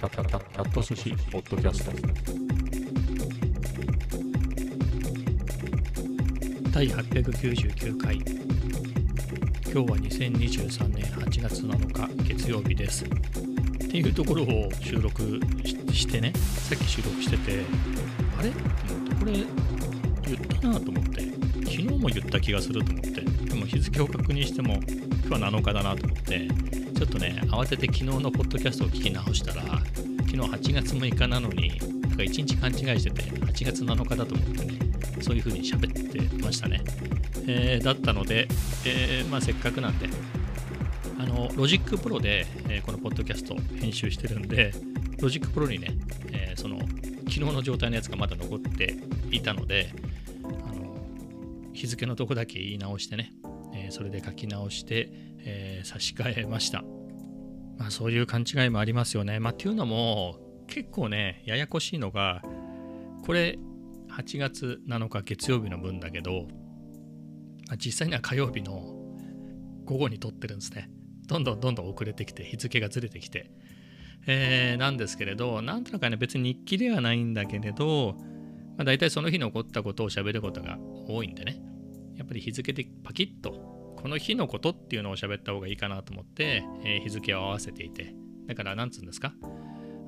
キャキャキャキャット寿司ポッドキャスト。第899回。今日は2023年8月7日月曜日です。っていうところを収録してね。さっき収録しててあれ？これ言ったなと思って。昨日も言った気がすると思って。でも日付を確認しても今日は7日だなと思って。ちょっとね慌てて昨日のポッドキャストを聞き直したら昨日8月6日なのになんか1日勘違いしてて8月7日だと思ってねそういう風に喋ってましたね、えー、だったので、えー、まあ、せっかくなんであの Logic Pro で、えー、このポッドキャスト編集してるんで Logic Pro にね、えその昨日の状態のやつがまだ残っていたのであの日付のとこだけ言い直してね、えそれで書き直して、え差し替えました。まあそういう勘違いもありますよね。まあっていうのも結構ねややこしいのがこれ8月7日月曜日の分だけど、あ、実際には火曜日の午後に撮ってるんですね。どんどんどんどん遅れてきて日付がずれてきて、えー、なんですけれどなんとなくね別に日記ではないんだけれど、まあ、大体その日に起こったことを喋ることが多いんでね。やっぱり日付でパキッとこの日のことっていうのを喋った方がいいかなと思って、えー、日付を合わせていてだからなんつうんですか？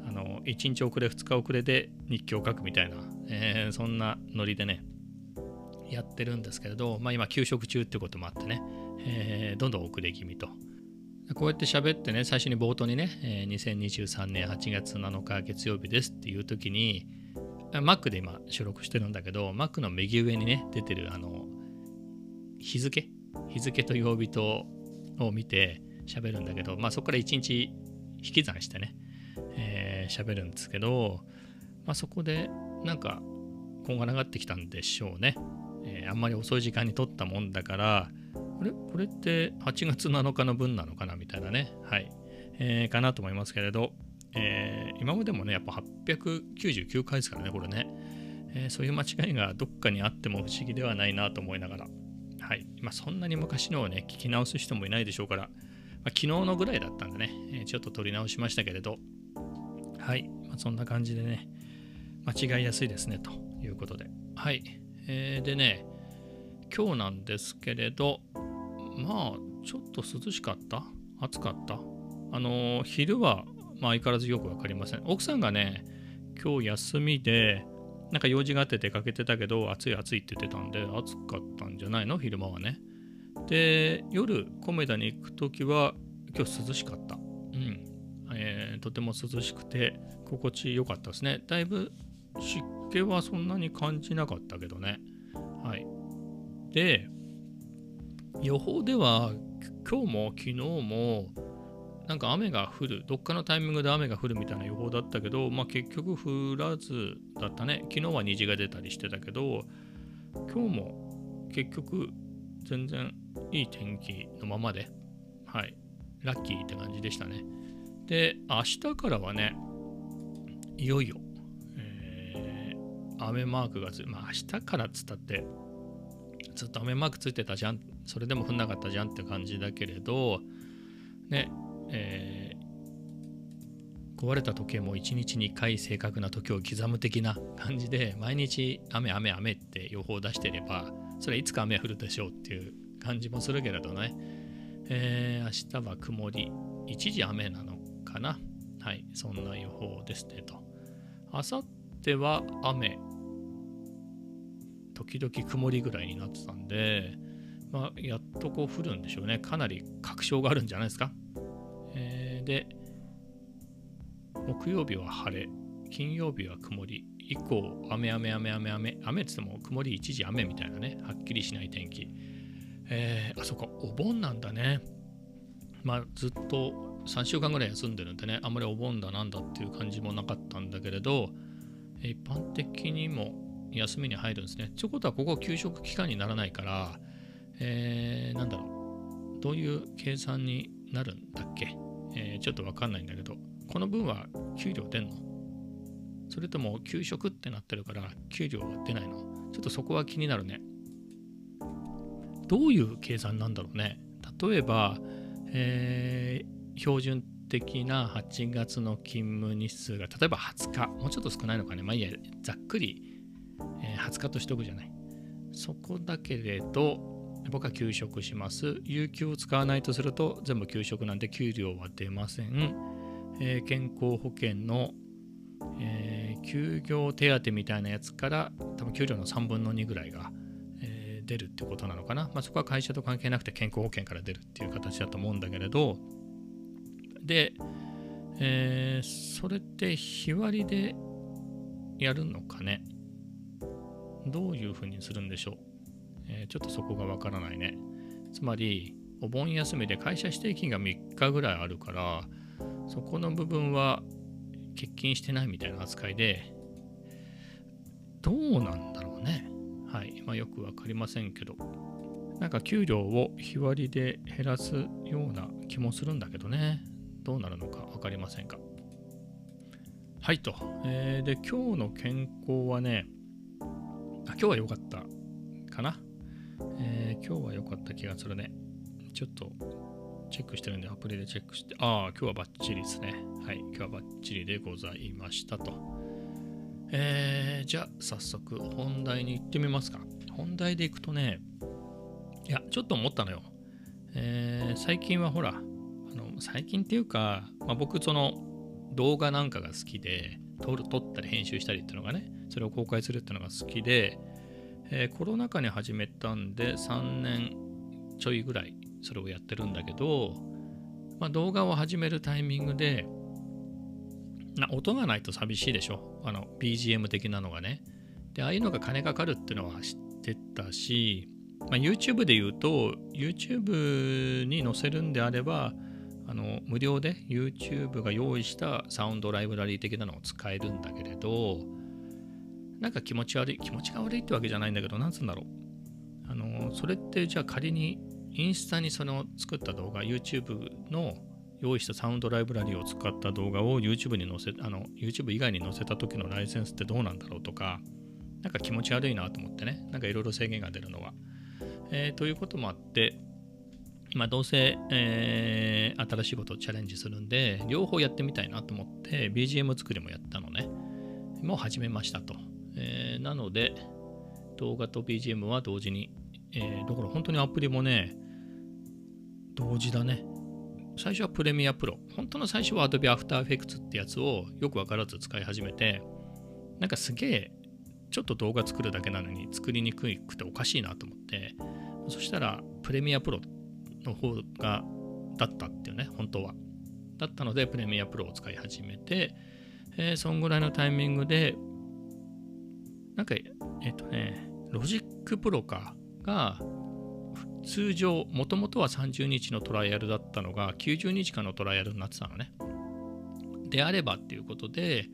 あの1日遅れ2日遅れで日記を書くみたいな、えー、そんなノリでねやってるんですけれど、まあ、今休職中ってこともあってね、えー、どんどん遅れ気味と。こうやって喋ってね最初に冒頭にね、えー、2023年8月7日月曜日ですっていう時に Mac で今収録してるんだけど Mac の右上にね出てるあの日付日付と曜日とを見て喋るんだけど、まあ、そこから1日引き算してねえー、喋るんですけど、まあ、そこでなんかこんがらがってきたんでしょうね、えー、あんまり遅い時間に撮ったもんだからあれ？これって8月7日の分なのかなみたいなね。はい、えー、かなと思いますけれど、えー、今までもねやっぱ899回ですからねこれね、え、そういう間違いがどっかにあっても不思議ではないなと思いながら。はいまあそんなに昔のをね聞き直す人もいないでしょうからまあ、昨日のぐらいだったんでね、え、ちょっと撮り直しましたけれど、はい、まあ、そんな感じでね、間違いやすいですね、ということで。はい。えー、でね、今日なんですけれど、まあ、ちょっと涼しかった？暑かった？あのー、昼は、まあ、相変わらずよくわかりません。奥さんがね、今日休みで、なんか用事があって出かけてたけど、暑い暑いって言ってたんで、暑かったんじゃないの？昼間はね。で、夜、コメダに行くときは、今日涼しかった。うん。えー、とても涼しくて、心地よかったですね。だいぶ湿気はそんなに感じなかったけどね。はい。で、予報では、今日も昨日も、なんか雨が降る、どっかのタイミングで雨が降るみたいな予報だったけど、まあ結局降らずだったね。昨日は虹が出たりしてたけど、今日も結局全然いい天気のままで、はい、ラッキーって感じでしたね。で、明日からはね、いよいよ、えー、雨マークがつ、まあ明日からっつったって、ずっと雨マークついてたじゃん、それでも降んなかったじゃんって感じだけれど、ね、えー、壊れた時計も1日2回正確な時を刻む的な感じで、毎日雨雨雨って予報を出してれば、それはいつか雨降るでしょうっていう感じもするけれどね、えー、明日は曇り、一時雨なのかな？はい、そんな予報ですねと。あさっては雨、時々曇りぐらいになってたんで、まあ、やっとこう降るんでしょうね。かなり確証があるんじゃないですか？で、木曜日は晴れ、金曜日は曇り、以降、雨、雨、雨、雨、雨、雨雨っつっても曇り一時雨みたいなね、はっきりしない天気。えー、あそこ、お盆なんだね。まあ、ずっと3週間ぐらい休んでるんでね、あんまりお盆だなんだっていう感じもなかったんだけれど、一般的にも休みに入るんですね。ということは、ここ給食期間にならないから、えー、なんだろう、どういう計算になるんだっけ、えー、ちょっとわかんないんだけど、この分は給料出んの？それとも給食ってなってるから給料は出ないの？ちょっとそこは気になるね。どういう計算なんだろうね？例えば、えー、標準的な8月の勤務日数が例えば20日。もうちょっと少ないのかね？まあいいやざっくり、えー20日としておくじゃない。そこだけれど僕は休職します。有給を使わないとすると全部休職なんで給料は出ません、えー健康保険の、えー休業手当みたいなやつから多分給料の3分の2ぐらいが、えー出るってことなのかな、まあ、そこは会社と関係なくて健康保険から出るっていう形だと思うんだけれど。で、えそれって日割りでやるのかね。どういうふうにするんでしょう、えーちょっとそこがわからないね。つまりお盆休みで会社指定金が3日ぐらいあるからそこの部分は欠勤してないみたいな扱いでどうなんだろうね。はいまあよくわかりませんけど。なんか給料を日割りで減らすような気もするんだけどね。どうなるのか分かりませんがはいと、えーで今日の健康はねあ今日は良かったかな、えー今日は良かった気がするね。ちょっとチェックしてるんでアプリでチェックしてああ今日はバッチリですね。はい今日はバッチリでございましたと。えーじゃあ早速本題に行ってみますか。本題でいくとねいやちょっと思ったのよ、えー最近はほらあの最近っていうか、まあ、僕その動画なんかが好きで撮る撮ったり編集したりっていうのがねそれを公開するっていうのが好きで、えーコロナ禍に始めたんで3年ちょいぐらいそれをやってるんだけど、まあ、動画を始めるタイミングでな音がないと寂しいでしょ。あの BGM 的なのがね。でああいうのが金かかるっていうのは知ってたし、まあ、YouTube で言うと YouTube に載せるんであればあの無料で YouTube が用意したサウンドライブラリー的なのを使えるんだけれどなんか気持ち悪い気持ちが悪いってわけじゃないんだけどなんつうんだろう。あのそれってじゃあ仮にインスタにその作った動画 YouTube の用意したサウンドライブラリーを使った動画を YouTube に載せあの YouTube 以外に載せた時のライセンスってどうなんだろうとかなんか気持ち悪いなと思ってね。なんかいろいろ制限が出るのは、えーということもあってまあどうせ、えー新しいことをチャレンジするんで両方やってみたいなと思って BGM 作りもやったのね。もう始めましたと、なので動画と BGM は同時に、えーだから本当にアプリもね同時だね。最初はプレミアプロ。本当の最初は Adobe After Effects ってやつをよくわからず使い始めてなんかすげえちょっと動画作るだけなのに作りにくくておかしいなと思ってそしたらプレミアプロの方がだったっていうね本当は。だったので Premiere Pro を使い始めて、えーそんぐらいのタイミングでなんかえっ、とね Logic Pro かが通常もともとは30日のトライアルだったのが90日間のトライアルになってたのね。であればっていうことで、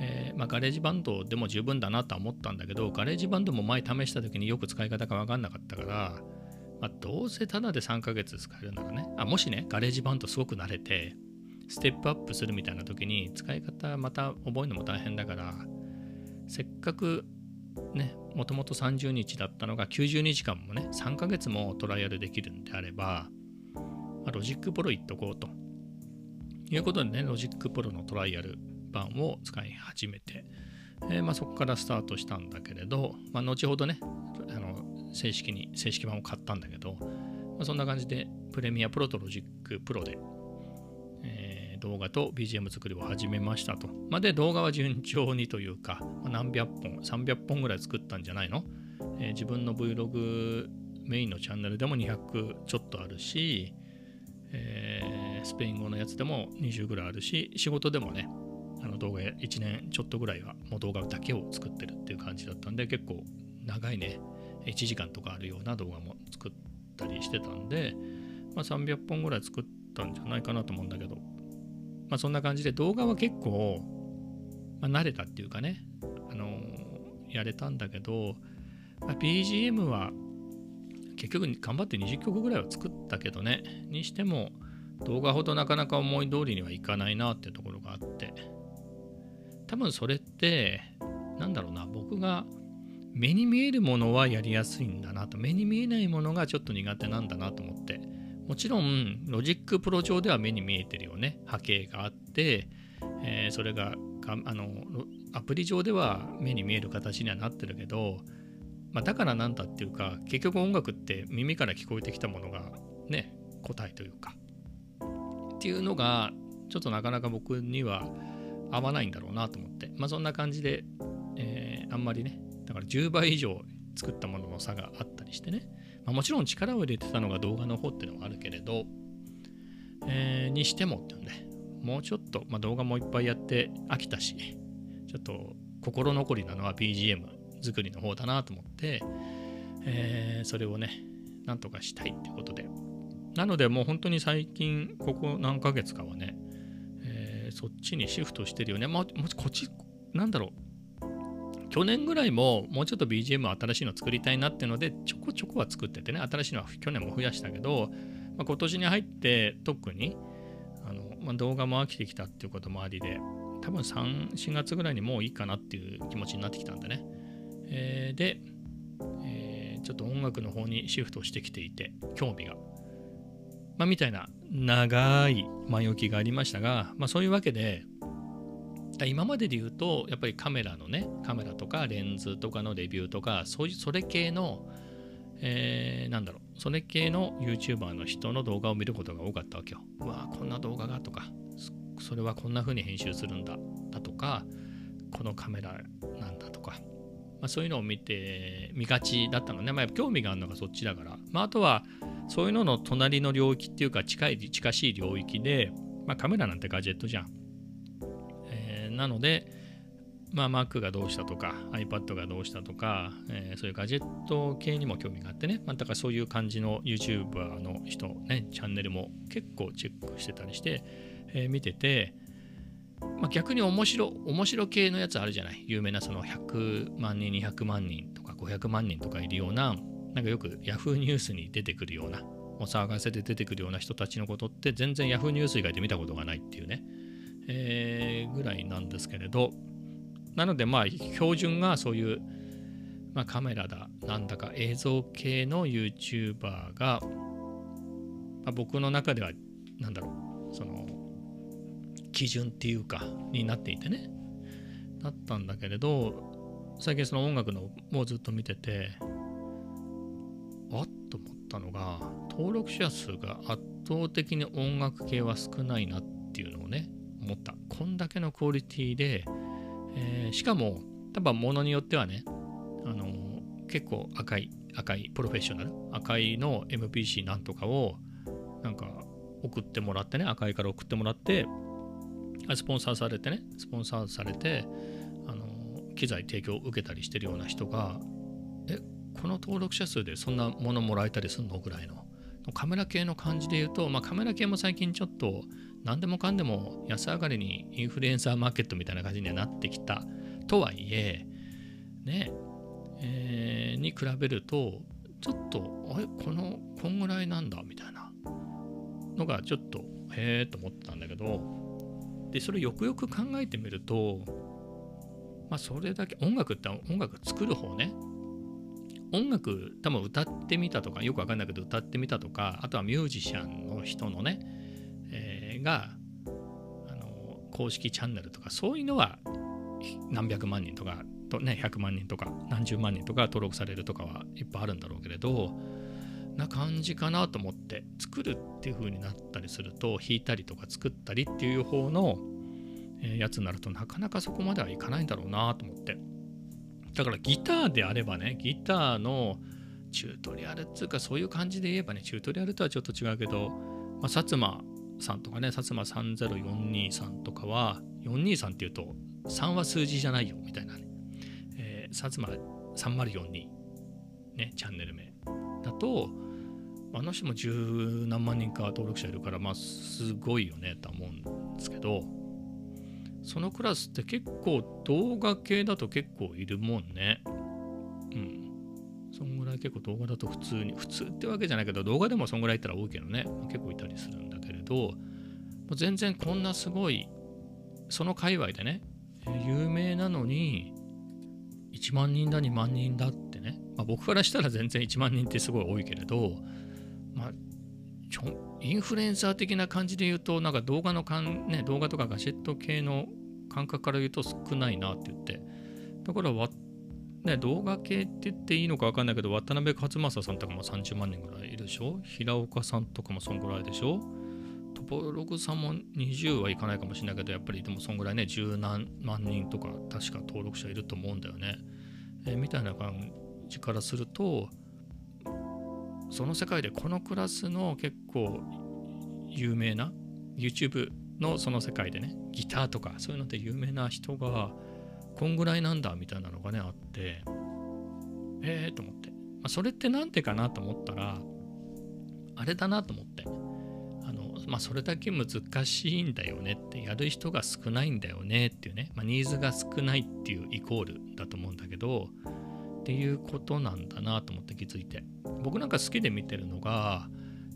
えーまあ、 GarageBand でも十分だなとは思ったんだけど GarageBand も前試した時によく使い方が分かんなかったから、まあ、どうせタダで3ヶ月使えるならね。あもしね GarageBand すごく慣れてステップアップするみたいな時に使い方また覚えるのも大変だからせっかくねもともと30日だったのが90日間もね3ヶ月もトライアルできるんであれば、まあ Logic Pro いっとこうと。いうことでね Logic Pro のトライアル版を使い始めて、えーまあ、そこからスタートしたんだけれど、まあ、後ほどねあの正式に正式版を買ったんだけど、まあ、そんな感じで Premiere Pro と Logic Pro で、動画と BGM 作りを始めましたと。まあ、で、動画は順調にというか、何百本、300本ぐらい作ったんじゃないの、えー自分の Vlog メインのチャンネルでも200ちょっとあるし、えースペイン語のやつでも20ぐらいあるし、仕事でもね、あの動画1年ちょっとぐらいはもう動画だけを作ってるっていう感じだったんで、結構長いね、1時間とかあるような動画も作ったりしてたんで、まあ、300本ぐらい作ったんじゃないかなと思うんだけど、まあ、そんな感じで動画は結構、まあ、慣れたっていうかね、あのーやれたんだけど、まあ BGM は結局頑張って20曲ぐらいは作ったけどね、にしても動画ほどなかなか思い通りにはいかないなっていうところがあって、多分それって、なんだろうな、僕が目に見えるものはやりやすいんだなと、目に見えないものがちょっと苦手なんだなと思って、もちろん Logic Pro 上では目に見えてるよね。波形があって、えーそれがあのアプリ上では目に見える形にはなってるけど、まあ、だからなんだっていうか結局音楽って耳から聞こえてきたものがね答えというか。っていうのがちょっとなかなか僕には合わないんだろうなと思って。まあそんな感じで、えーあんまりねだから10倍以上作ったものの差があったりしてね、まあ、もちろん力を入れてたのが動画の方っていうのもあるけれど、えーにしてもっていうんでもうちょっと、まあ、動画もいっぱいやって飽きたしちょっと心残りなのは BGM 作りの方だなと思って、えーそれをねなんとかしたいっていうことで。なのでもう本当に最近ここ何ヶ月かはね、えーそっちにシフトしてるよね。まあもしこっちなんだろう去年ぐらいももうちょっと BGM 新しいの作りたいなっていうのでちょこちょこは作っててね新しいのは去年も増やしたけど、まあ、今年に入って特にあの、まあ、動画も飽きてきたっていうこともありで多分34月ぐらいにもういいかなっていう気持ちになってきたんでね、えーで、えーちょっと音楽の方にシフトしてきていて興味が。まあみたいな長い前置きがありましたが、まあ、そういうわけで今までで言うとやっぱりカメラのねカメラとかレンズとかのレビューとかそういうそれ系の、えーなんだろうそれ系の YouTuber の人の動画を見ることが多かったわけよ。うわこんな動画がとかそれはこんな風に編集するんだだとかこのカメラなんだとか、まあ、そういうのを見て見がちだったのね、まあ、やっぱ興味があるのがそっちだから、まあ、あとはそういうのの隣の領域っていうか近い近しい領域で、まあ、カメラなんてガジェットじゃん。なので、まあ、Mac がどうしたとか iPad がどうしたとか、えーそういうガジェット系にも興味があってね、まあ、だからそういう感じの YouTuber の人、ね、チャンネルも結構チェックしてたりして、えー見てて、まあ、逆に面白面白系のやつあるじゃない？有名なその100万人200万人とか500万人とかいるようななんかよく Yahoo ニュースに出てくるようなお騒がせで出てくるような人たちのことって全然 Yahoo ニュース以外で見たことがないっていうね、えーぐらいなんですけれどなのでまあ標準がそういう、まあ、カメラだなんだか映像系の YouTuber が、まあ、僕の中ではなんだろうその基準っていうかになっていてね。だったんだけれど最近その音楽のもうずっと見ててあっと思ったのが登録者数が圧倒的に音楽系は少ないなっていうのをね思った。こんだけのクオリティで、えーしかも多分ものによってはねあの結構赤い赤いプロフェッショナル赤いの MPC なんとかをなんか送ってもらってね赤いから送ってもらってスポンサーされてねスポンサーされてあの機材提供を受けたりしてるような人がえこの登録者数でそんなものもらえたりするのぐらいの。カメラ系の感じで言うと、まあ、カメラ系も最近ちょっと何でもかんでも安上がりにインフルエンサーマーケットみたいな感じにはなってきたとはいえねえーに比べるとちょっとあれ？このこんぐらいなんだ？みたいな。のがちょっとへえと思ってたんだけど。でそれよくよく考えてみるとまあそれだけ音楽って音楽作る方ね。音楽多分歌ってみたとかよくわかんないけど歌ってみたとかあとはミュージシャンの人のね、えーがあの公式チャンネルとかそういうのは何百万人とかとね100万人とか何十万人とか登録されるとかはいっぱいあるんだろうけれどな感じかなと思って作るっていう風になったりすると弾いたりとか作ったりっていう方の、やつになるとなかなかそこまではいかないんだろうなと思って。だからギターであればねギターのチュートリアルっていうかそういう感じで言えばねチュートリアルとはちょっと違うけど、まあ、薩摩さんとかね薩摩30423とかは423っていうと3は数字じゃないよみたいなね、えー、薩摩3042ねチャンネル名。だとあの人も十何万人か登録者いるからまあすごいよねとは思うんですけどそのクラスって結構動画系だと結構いるもんね。うん。そんぐらい結構動画だと普通に普通ってわけじゃないけど動画でもそんぐらいいったら多いけどね、ま結構いたりするんだけれどもう全然こんなすごいその界隈でね有名なのに1万人だ2万人だってね、まあ、僕からしたら全然1万人ってすごい多いけれど、インフルエンサー的な感じで言うとなんか動画のかん、ね、動画とかガジェット系の感覚から言うと少ないなって言って。だからわ、ね、動画系って言っていいのか分かんないけど渡辺勝正さんとかも30万人ぐらいいるでしょ？平岡さんとかもそんぐらいでしょ？トポログさんも20はいかないかもしれないけどやっぱりでもそんぐらいね十何万人とか確か登録者いると思うんだよね、えーみたいな感じからするとその世界でこのクラスの結構有名な YouTube のその世界でねギターとかそういうので有名な人がこんぐらいなんだみたいなのがねあってええー、と思って、まあ、それってなんてかなと思ったらあれだなと思って。あのまあそれだけ難しいんだよねってやる人が少ないんだよねっていうね、まあ、ニーズが少ないっていうイコールだと思うんだけどっていうことなんだなと思って気づいて。僕なんか好きで見てるのが、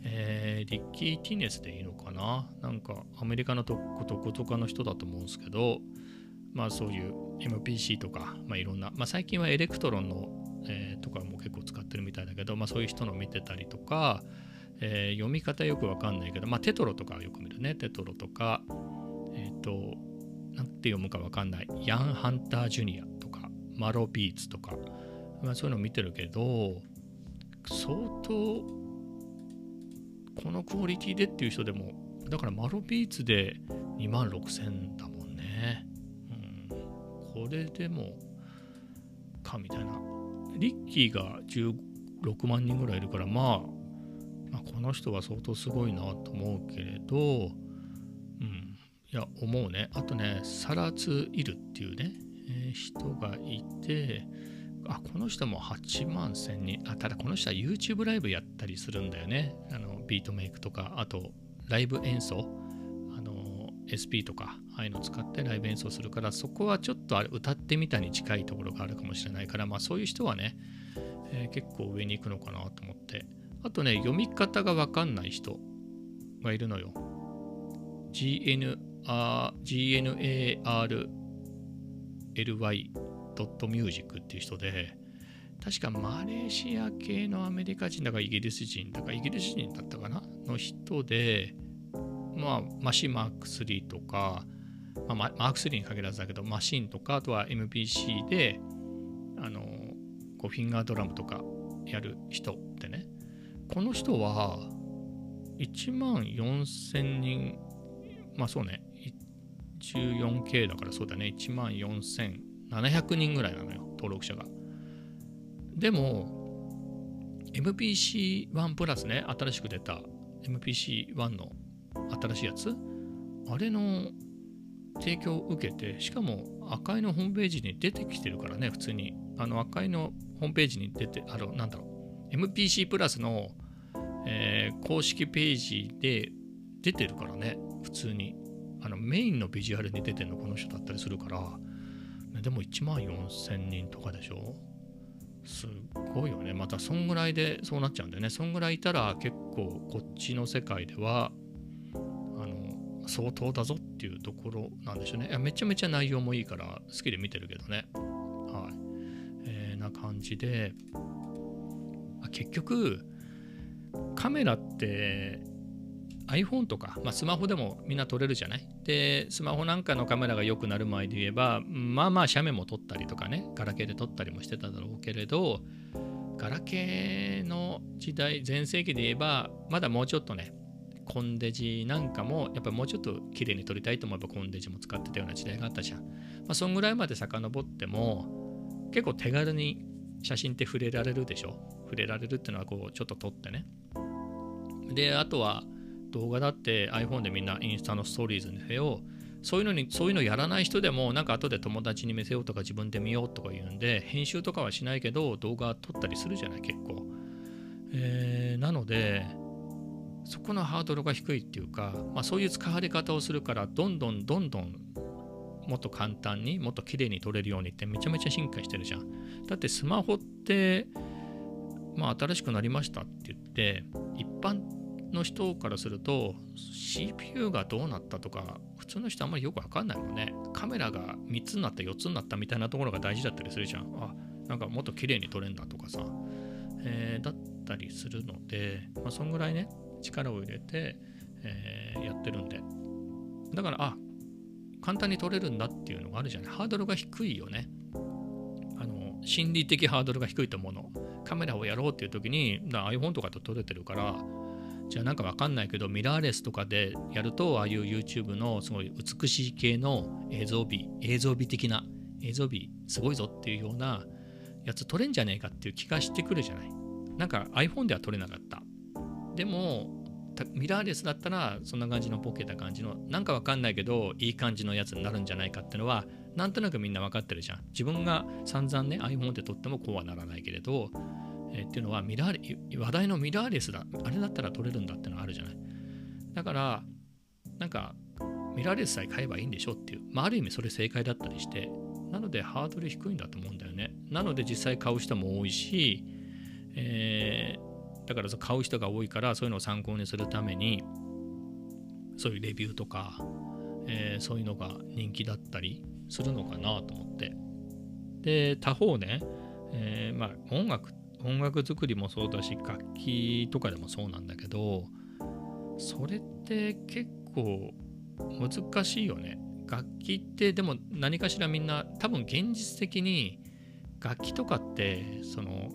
えー、 Ricky Tinez でいいのかな？なんかアメリカのとことかの人だと思うんですけどまあそういう MPC とか、まあ、いろんな、まあ、最近は Elektron の、えー、とかも結構使ってるみたいだけど、まあ、そういう人の見てたりとか、えー、読み方よくわかんないけど、まあ、テトロとかよく見るね。テトロとかえっ、ー、となんて読むかわかんない。ヤン・ハンター・ジュニアとかマロ・ビーツとか、まあ、そういうの見てるけど相当このクオリティでっていう人でもだからマロビーツで2万6000だもんね、うん、これでもかみたいな。リッキーが16万人ぐらいいるから、まあ、まあこの人は相当すごいなと思うけれどうん。いや思うね。あとねサラツ・イルっていうね、えー、人がいてあこの人も8万1000人。あただこの人は YouTube ライブやったりするんだよね。あのビートメイクとか。あとライブ演奏。あの SP とか。ああいうのを使ってライブ演奏するからそこはちょっとあれ歌ってみたに近いところがあるかもしれないからまあそういう人はね、えー、結構上に行くのかなと思って。あとね読み方がわかんない人がいるのよ。GNARLY ドットミュージックっていう人で、確かマレーシア系のアメリカ人だかイギリス人だかイギリス人だったかな？の人で、まあ、マシンマーク3とか、まあ、マーク3に限らずだけど、マシンとか、あとは MPC で、あの、こうフィンガードラムとかやる人ってね、この人は1万4000人、まあそうね、14K だからそうだね、1万4000 700人ぐらいなのよ登録者が。でも MPC1 プラスね新しく出た MPC1 の新しいやつ？あれの提供を受けてしかも赤いのホームページに出てきてるからね普通に。あの赤いのホームページに出てあのなんだろう MPC プラスの、えー、公式ページで出てるからね普通に。あのメインのビジュアルに出てるのこの人だったりするからでも1万4000人とかでしょ？すごいよね。またそんぐらいでそうなっちゃうんだよね。そんぐらいいたら結構こっちの世界ではあの相当だぞっていうところなんでしょうね。いやめちゃめちゃ内容もいいから好きで見てるけどね。はい。えー、な感じで結局カメラって iPhone とか、まあ、スマホでもみんな撮れるじゃない？でスマホなんかのカメラが良くなる前で言えばまあまあ写メも撮ったりとかねガラケーで撮ったりもしてただろうけれどガラケーの時代全盛期で言えばまだもうちょっとねコンデジなんかもやっぱりもうちょっと綺麗に撮りたいと思えばコンデジも使ってたような時代があったじゃん。まあ、そんぐらいまで遡っても結構手軽に写真って触れられるでしょ？触れられるっていうのはこうちょっと撮ってね。であとは動画だって iPhone でみんなインスタのストーリーズにせよそういうのにそういうのやらない人でもなんか後で友達に見せようとか自分で見ようとか言うんで編集とかはしないけど動画撮ったりするじゃない結構、えー、なのでそこのハードルが低いっていうか、まあ、そういう使われ方をするからどんどんどんどんもっと簡単にもっと綺麗に撮れるようにってめちゃめちゃ進化してるじゃん。だってスマホってまあ新しくなりましたって言って一般の人からすると CPU がどうなったとか普通の人あんまりよくわかんないもんね。カメラが3つになった4つになったみたいなところが大事だったりするじゃん。あなんかもっと綺麗に撮れんだとかさ、えー、だったりするのでまあそんぐらいね力を入れて、えーやってるんで。だからあ簡単に撮れるんだっていうのがあるじゃない。ハードルが低いよね。あの心理的ハードルが低いと思うの。カメラをやろうっていう時に iPhone とかと撮れてるからじゃあなんかわかんないけどミラーレスとかでやるとああいう YouTube のすごい美しい系の映像美映像美的な映像美すごいぞっていうようなやつ撮れんじゃねえかっていう気がしてくるじゃない。なんか iPhone では撮れなかった。でもミラーレスだったらそんな感じのボケた感じのなんかわかんないけどいい感じのやつになるんじゃないかっていうのはなんとなくみんな分かってるじゃん。自分が散々ね iPhone で撮ってもこうはならないけれど、えーっていうのはミラーレ話題のミラーレスだあれだったら撮れるんだってのがあるじゃない？だからなんかミラーレスさえ買えばいいんでしょっていう、まあ、ある意味それ正解だったりして。なのでハードル低いんだと思うんだよね。なので実際買う人も多いし、えーだから買う人が多いからそういうのを参考にするためにそういうレビューとか、えーそういうのが人気だったりするのかなと思って。で他方ね、えーまあ音楽って音楽作りもそうだし楽器とかでもそうなんだけどそれって結構難しいよね。楽器ってでも何かしらみんな多分現実的に楽器とかってその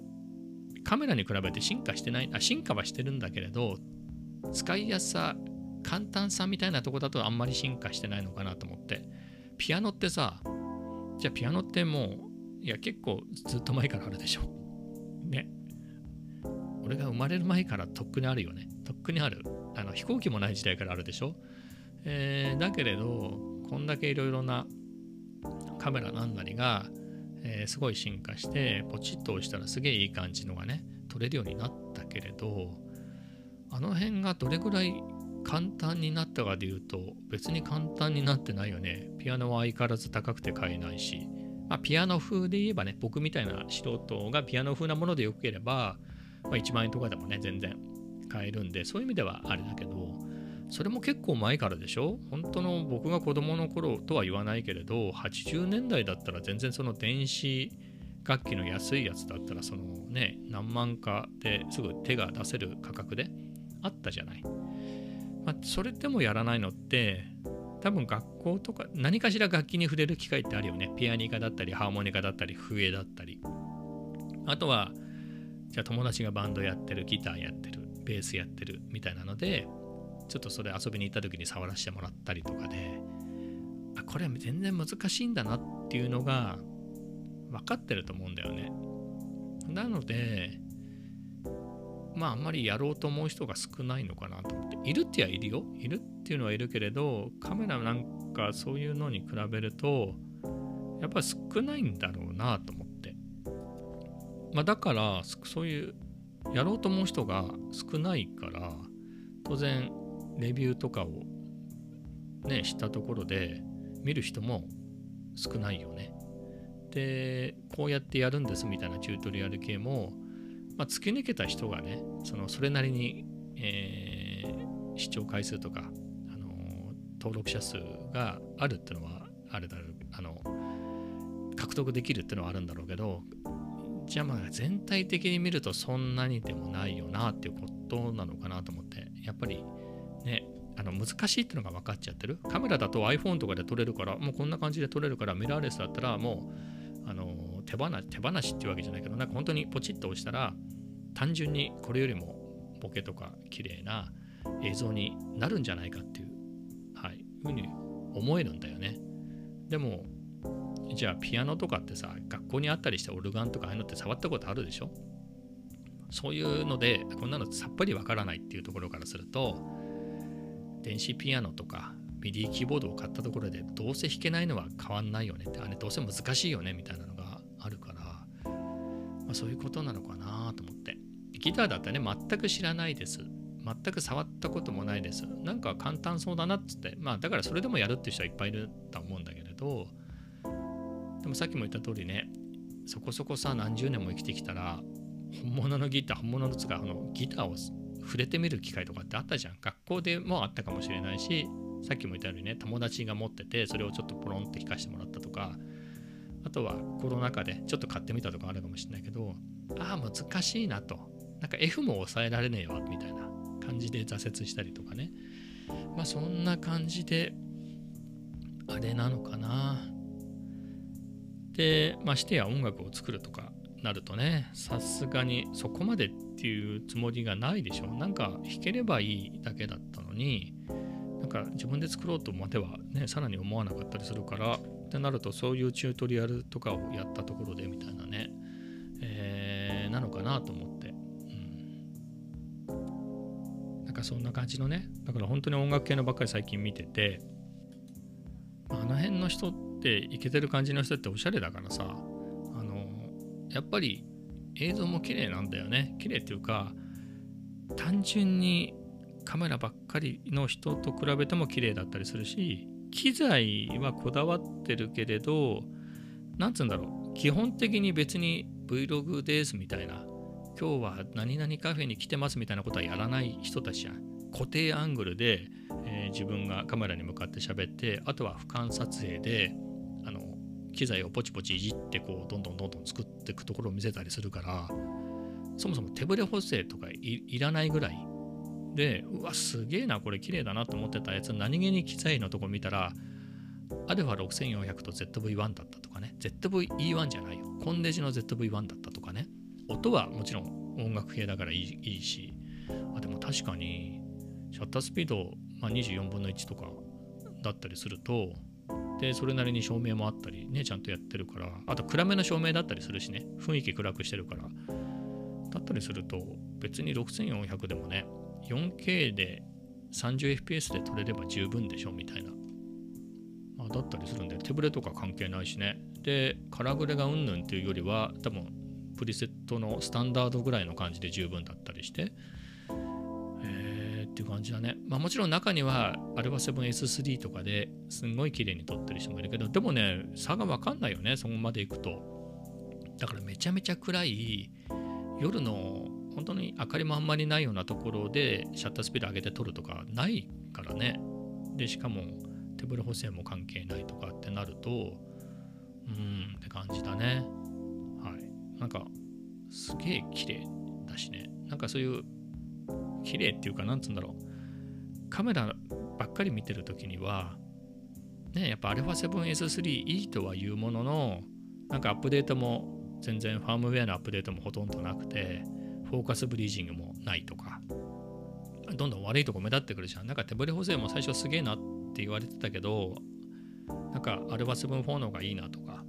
カメラに比べて進化してないあ進化はしてるんだけれど使いやすさ簡単さみたいなとこだとあんまり進化してないのかなと思って。ピアノってさじゃあピアノってもういや結構ずっと前からあるでしょ。俺が生まれる前からとっくにあるよね。とっくにある。あの飛行機もない時代からあるでしょ、えーだけれどこんだけいろいろなカメラなんなりがえーすごい進化してポチッと押したらすげえいい感じのがね撮れるようになったけれどあの辺がどれぐらい簡単になったかでいうと別に簡単になってないよね。ピアノは相変わらず高くて買えないし、まあ、ピアノ風で言えばね僕みたいな素人がピアノ風なものでよければ、まあ、1万円とかでもね全然買えるんでそういう意味ではあれだけどそれも結構前からでしょ？本当の僕が子供の頃とは言わないけれど80年代だったら全然その電子楽器の安いやつだったらそのね何万かですぐ手が出せる価格であったじゃない、まあ、それでもやらないのって多分学校とか何かしら楽器に触れる機会ってあるよね。ピアニカだったりハーモニカだったり笛だったり。あとはじゃあ友達がバンドやってるギターやってるベースやってるみたいなのでちょっとそれ遊びに行った時に触らせてもらったりとかであこれは全然難しいんだなっていうのが分かってると思うんだよね。なのでまああんまりやろうと思う人が少ないのかなと思っているってはいるよ。いるっていうのはいるけれどカメラなんかそういうのに比べるとやっぱ少ないんだろうなと思って。まあだからそういうやろうと思う人が少ないから当然レビューとかをねしたところで見る人も少ないよね。でこうやってやるんですみたいなチュートリアル系も、まあ、突き抜けた人がねそのそれなりに、えー視聴回数とか、あの登録者数があるっていうのはあるだろうあの獲得できるっていうのはあるんだろうけどじゃあまあ全体的に見るとそんなにでもないよなっていうことなのかなと思ってやっぱりねあの難しいってのが分かっちゃってる。カメラだと iPhone とかで撮れるからもうこんな感じで撮れるからミラーレスだったらもうあの手放し手放しっていうわけじゃないけどなんか本当にポチッと押したら単純にこれよりもボケとか綺麗な映像になるんじゃないかっていう、はい、ふうに思えるんだよね。でもじゃあピアノとかってさ学校にあったりしてオルガンとかああいうのって触ったことあるでしょ？そういうのでこんなのさっぱりわからないっていうところからすると電子ピアノとかミディキーボードを買ったところでどうせ弾けないのは変わんないよねってあれどうせ難しいよねみたいなのがあるから、まあ、そういうことなのかなと思って。ギターだったらね全く知らないです。全く触ったこともないです。なんか簡単そうだなっつって。まあだからそれでもやるっていう人はいっぱいいると思うんだけれどでもさっきも言った通りねそこそこさ何十年も生きてきたら本物のギター本物のつかあのギターを触れてみる機会とかってあったじゃん。学校でもあったかもしれないしさっきも言ったようにね友達が持っててそれをちょっとポロンって弾かしてもらったとかあとはコロナ禍でちょっと買ってみたとかあるかもしれないけどああ難しいなと。なんか F も抑えられねえわみたいな感じで挫折したりとかね。まあそんな感じであれなのかな。でましてや音楽を作るとかなるとねさすがにそこまでっていうつもりがないでしょなんか弾ければいいだけだったのになんか自分で作ろうとまではねさらに思わなかったりするからってなるとそういうチュートリアルとかをやったところでみたいなね、えー、なのかなと思って、うん、なんかそんな感じのね。だから本当に音楽系のばっかり最近見ててあの辺の人ってイケてる感じの人っておしゃれだからさあのやっぱり映像も綺麗なんだよね。綺麗っていうか単純にカメラばっかりの人と比べても綺麗だったりするし機材はこだわってるけれどなんつうんだろう基本的に別に Vlog ですみたいな今日は何々カフェに来てますみたいなことはやらない人たちじゃん。固定アングルで、えー、自分がカメラに向かって喋ってあとは俯瞰撮影で機材をポチポチいじってこうどんどんどんどん作っていくところを見せたりするからそもそも手ぶれ補正とかいらないぐらいでうわすげえなこれ綺麗だなと思ってたやつ何気に機材のとこ見たらアルファ6400と ZV-1 だったとかね ZV-E1 じゃないよ。コンデジの ZV-1 だったとかね。音はもちろん音楽系だからいいいいし。あでも確かにシャッタースピード、まあ、24分の1とかだったりするとでそれなりに照明もあったりねちゃんとやってるからあと暗めの照明だったりするしね。雰囲気暗くしてるから。だったりすると別に6400でもね 4K で 30fps で撮れれば十分でしょみたいな、まあ、だったりするんで手ぶれとか関係ないしね。でカラグレがうんぬんっていうよりは多分プリセットのスタンダードぐらいの感じで十分だったりして、感じだねまあもちろん中には α7S3 とかですんごい綺麗に撮ってる人もいるけどでもね差が分かんないよねそこまで行くとだからめちゃめちゃ暗い夜の本当に明かりもあんまりないようなところでシャッタースピード上げて撮るとかないからね。で、しかも手ぶれ補正も関係ないとかってなると、うんって感じだね。はい。なんか、すげえ綺麗だしね。なんかそういう、綺麗っていうか、なんつうんだろう。カメラばっかり見てるときには、ね、やっぱ α7S3 いいとは言うものの、なんかアップデートも全然ファームウェアのアップデートもほとんどなくて、フォーカスブリージングもないとか、どんどん悪いとこ目立ってくるじゃん。なんか手ブレ補正も最初すげえなって言われてたけど、なんかアルバ7 4の方がいいなとか、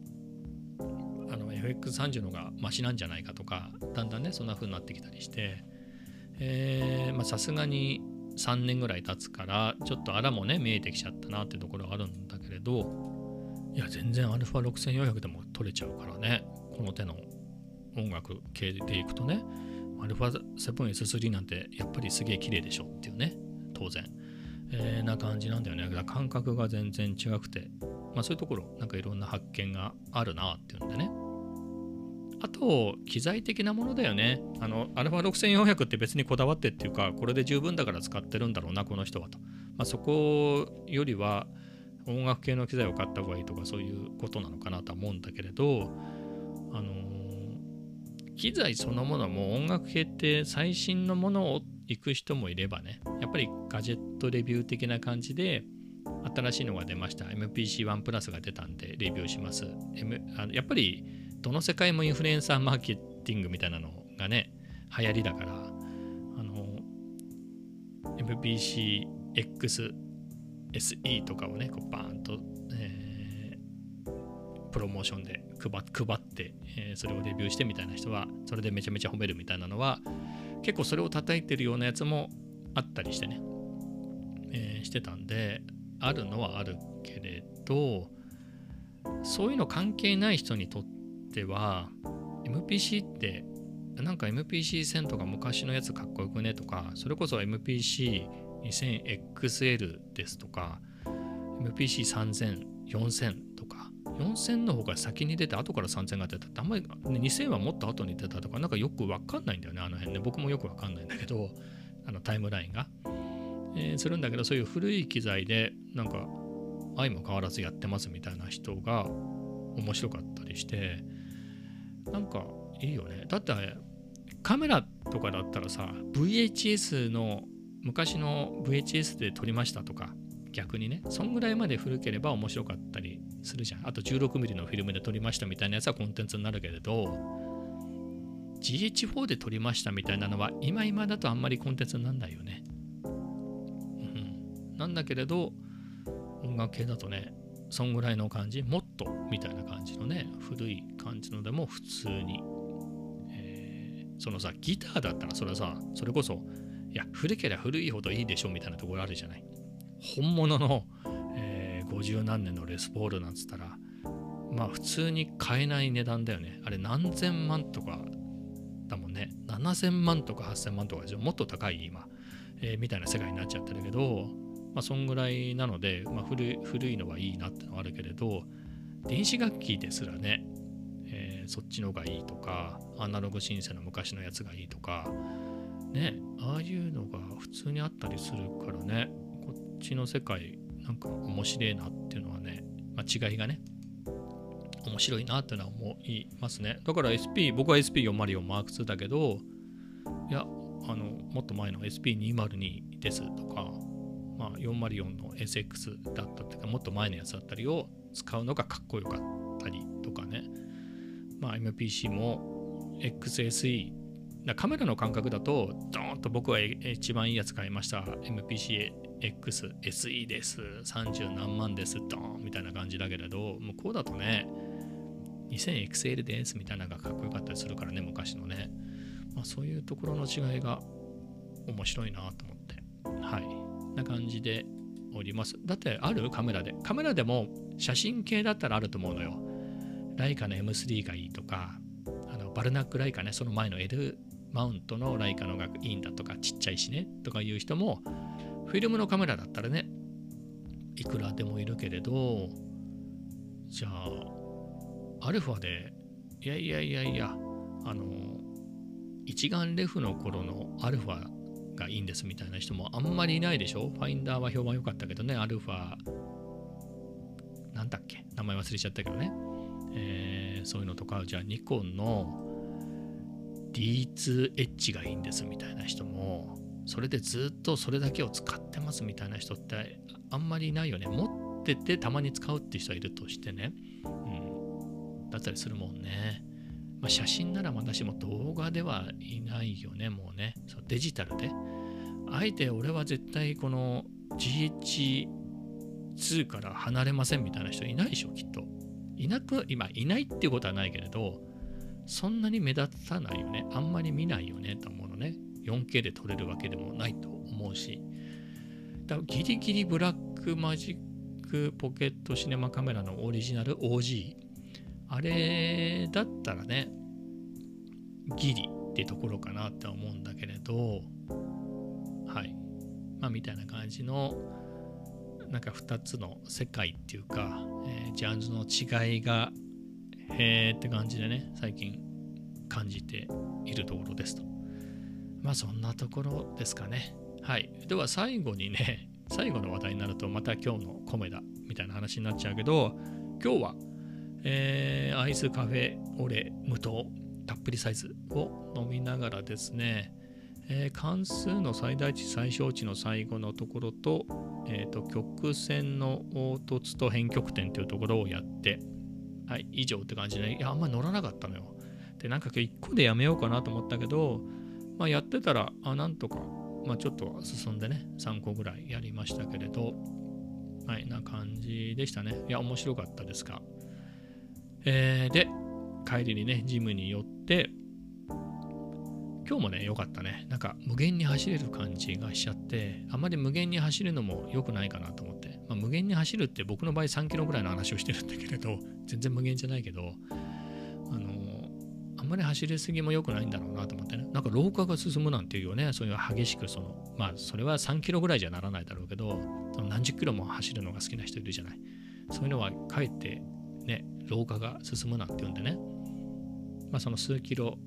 あの FX30 の方がマシなんじゃないかとか、だんだんね、そんな風になってきたりして、えまさすがに3年ぐらい経つから、ちょっとあらもね、見えてきちゃったなっていうところがあるんだけれど、いや、全然 α6400 でも取れちゃうからね、この手の音楽系でいくとね。α7S3 なんてやっぱりすげえ綺麗でしょっていうね当然、えー、な感じなんだよねだから感覚が全然違くてまあそういうところなんかいろんな発見があるなっていうんでねあと機材的なものだよねあの α6400 って別にこだわってっていうかこれで十分だから使ってるんだろうなこの人はと、まあ、そこよりは音楽系の機材を買った方がいいとかそういうことなのかなとは思うんだけれどあの機材そのものも音楽系って最新のものを行く人もいればね、やっぱりガジェットレビュー的な感じで、新しいのが出ました。MPC-1 プラスが出たんでレビューします。M、あのやっぱりどの世界もインフルエンサーマーケティングみたいなのがね、流行りだから、あの、MPC-X SE とかをね、こうバーンと、えー、プロモーションで配って、えー、それをレビューしてみたいな人はそれでめちゃめちゃ褒めるみたいなのは結構それを叩いてるようなやつもあったりしてね、えー、してたんであるのはあるけれどそういうの関係ない人にとっては MPC ってなんか MPC1000 とか昔のやつかっこよくねとかそれこそ MPC2000XL ですとか MPC3000、4000とか4000の方が先に出て後から3000が出たってあんまり、2000はもっと後に出たとかなんかよくわかんないんだよねあの辺ね。僕もよくわかんないんだけどあのタイムラインが、えー、するんだけどそういう古い機材でなんか愛も変わらずやってますみたいな人が面白かったりしてなんかいいよね。だってカメラとかだったらさ VHS の昔の VHS で撮りましたとか逆にねそんぐらいまで古ければ面白かったりするじゃん。あと 16mm のフィルムで撮りましたみたいなやつはコンテンツになるけれど GH4 で撮りましたみたいなのは今今だとあんまりコンテンツにならないよね、うん、なんだけれど音楽系だとねそんぐらいの感じもっとみたいな感じのね古い感じのでも普通に、えー、そのさギターだったらそれはさそれこそいや古ければ古いほどいいでしょみたいなところあるじゃない。本物の、えー、50何年のレスポールなんつったらまあ普通に買えない値段だよね。あれ何千万とかだもんね。7000万とか8000万とかでしょ。もっと高い今、えー、みたいな世界になっちゃってるけどまあそんぐらいなので、まあ、古古いのはいいなってのはあるけれど電子楽器ですらね、そっちのがいいとかアナログシンセの昔のやつがいいとかねああいうのが普通にあったりするからねこっちの世界なんか面白いなっていうのはね、まあ、違いがね面白いなっていうのは思いますね。だから SP 僕は SP404 マーク2だけどいやあのもっと前の SP202 ですとか、まあ、404の SX だったっていうかもっと前のやつだったりを使うのがかっこよかったりとかね。MPC も XSE カメラの感覚だとドーンと僕は一番いいやつ買いました。MPC-X SE です。30何万です。ドーンみたいな感じだけれど向こうだとね 2000XL ですみたいなのがかっこよかったりするからね昔のね、まあ、そういうところの違いが面白いなと思って。はい。な感じでおります。だってある？カメラで。カメラでも写真系だったらあると思うのよ。ライカの M3 がいいとかあのバルナックライカねその前の L マウントのライカのがいいんだとかちっちゃいしねとかいう人もフィルムのカメラだったらねいくらでもいるけれどじゃあアルファでいやいやいやいやあの一眼レフの頃のアルファがいいんですみたいな人もあんまりいないでしょ？ファインダーは評判良かったけどねアルファなんだっけ？名前忘れちゃったけどね、えー、そういうのとかじゃあニコンの D2 エッジがいいんですみたいな人もそれでずっとそれだけを使ってますみたいな人ってあんまりいないよね。持っててたまに使うって人はいるとしてね、うん、だったりするもんね、まあ、写真ならまだしも動画ではいないよね。もうね。そうデジタルで。あえて俺は絶対この GH2 から離れませんみたいな人いないでしょきっと。いなく今いないっていうことはないけれどそんなに目立たないよね。あんまり見ないよねと思うのね。4K で撮れるわけでもないと思うし。だからギリギリブラックマジックポケットシネマカメラのオリジナル OG。あれだったらね、ギリってところかなって思うんだけれど、はい。まあみたいな感じの、なんか2つの世界っていうか、えー、ジャンルの違いがへーって感じでね、最近感じているところですと。まあそんなところですかね。はい。では最後にね、最後の話題になるとまた今日の米だみたいな話になっちゃうけど、今日は、えー、アイスカフェオレ無糖たっぷりサイズを飲みながらですね、えー、関数の最大値最小値の最後のところと,、えーと、曲線の凹凸と変曲点というところをやってはい、以上って感じで、いや、あんまり乗らなかったのよ。で、なんか1個でやめようかなと思ったけど、まあ、やってたら、あ、なんとか、まあ、ちょっと進んでね、3個ぐらいやりましたけれど、はい、な感じでしたね。いや、面白かったですが。えー、で、帰りにね、ジムに寄って、今日もね、良かったね。なんか無限に走れる感じがしちゃって、あまり無限に走るのも良くないかなと思って。まあ、無限に走るって僕の場合3キロぐらいの話をしてるんだけれど、全然無限じゃないけど、あのあんまり走りすぎも良くないんだろうなと思ってね。なんか老化が進むなんていうよね、そういう激しくその、まあそれは3キロぐらいじゃならないだろうけど、その何十キロも走るのが好きな人いるじゃない。そういうのはかえってね、老化が進むなんて言うんでね。まあその数キロ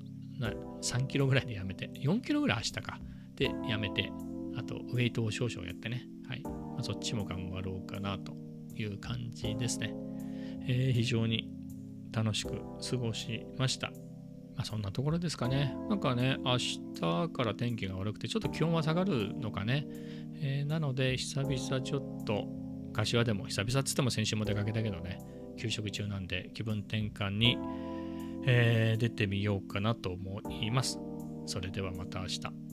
3キロぐらいでやめて、4キロぐらい明日か。で、やめて、あと、ウェイトを少々やってね。はい。まあ、そっちも頑張ろうかなという感じですね。えー、非常に楽しく過ごしました。まあ、そんなところですかね。なんかね、明日から天気が悪くて、ちょっと気温は下がるのかね。えー、なので、久々ちょっと、柏でも、久々っつっても先週も出かけたけどね、給食中なんで、気分転換に、えー、出てみようかなと思います。それではまた明日。